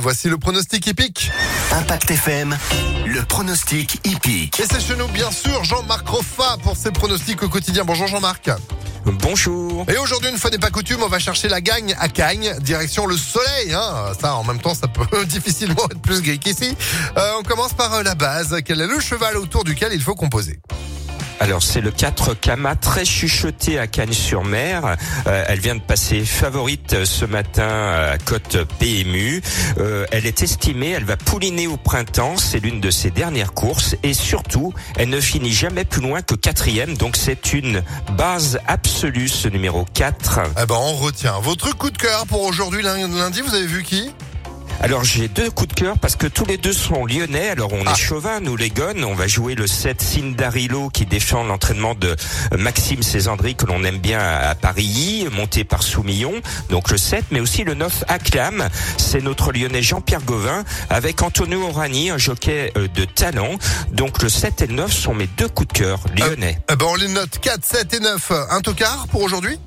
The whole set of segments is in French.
Voici le pronostic hippique. Impact FM, le pronostic hippique. Et c'est chez nous, bien sûr, Jean-Marc Roffa pour ses pronostics au quotidien. Bonjour Jean-Marc. Bonjour. Et aujourd'hui, une fois n'est pas coutume, on va chercher la gagne à Cagnes, direction le soleil. Hein. Ça, en même temps, ça peut difficilement être plus gris qu'ici. Euh, on commence par euh, la base. Quel est le cheval autour duquel il faut composer? Alors c'est le 4 Kama très chuchoté à Cagnes-sur-Mer. Euh, elle vient de passer favorite euh, ce matin à cote PMU. Euh, elle est estimée, elle va pouliner au printemps. C'est l'une de ses dernières courses et surtout, elle ne finit jamais plus loin que quatrième. Donc c'est une base absolue ce numéro 4. Eh ben, on retient. Votre coup de cœur pour aujourd'hui, lundi, vous avez vu qui? Alors j'ai deux coups de cœur parce que tous les deux sont lyonnais. Alors on Ah. est chauvin, nous les gones. On va jouer le 7 Cindarilo qui défend l'entraînement de Maxime Césandry que l'on aime bien à Paris, monté par Soumillon. Donc le 7, mais aussi le 9 Acclam. C'est notre lyonnais Jean-Pierre Gauvin avec Antonio Orani, un jockey euh, de talent. Donc le 7 et le 9 sont mes deux coups de cœur lyonnais. Ben, on les note 4, 7 et 9. Un tocard pour aujourd'hui?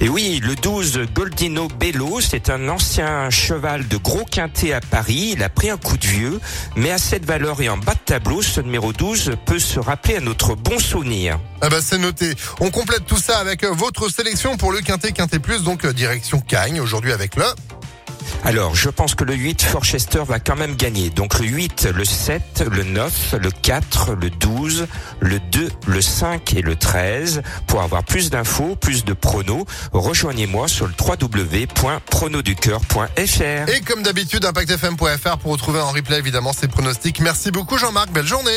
Et oui, le 12 Goldino Bello, c'est un ancien cheval de gros quintet à Paris. Il a pris un coup de vieux, mais à cette valeur et en bas de tableau, ce numéro 12 peut se rappeler à notre bon souvenir. Eh ben, c'est noté. On complète tout ça avec euh, votre sélection pour le Quintet Quintet Plus, donc euh, direction Cagnes, aujourd'hui avec le... Alors, je pense que le 8 Forchester va quand même gagner. Donc le 8, le 7, le 9, le 4, le 12, le 2, le 5 et le 13. Pour avoir plus d'infos, plus de pronos, rejoignez-moi sur le www.pronoducœur.fr. Et comme d'habitude, ImpactFM.fr pour retrouver en replay évidemment ces pronostics. Merci beaucoup Jean-Marc, belle journée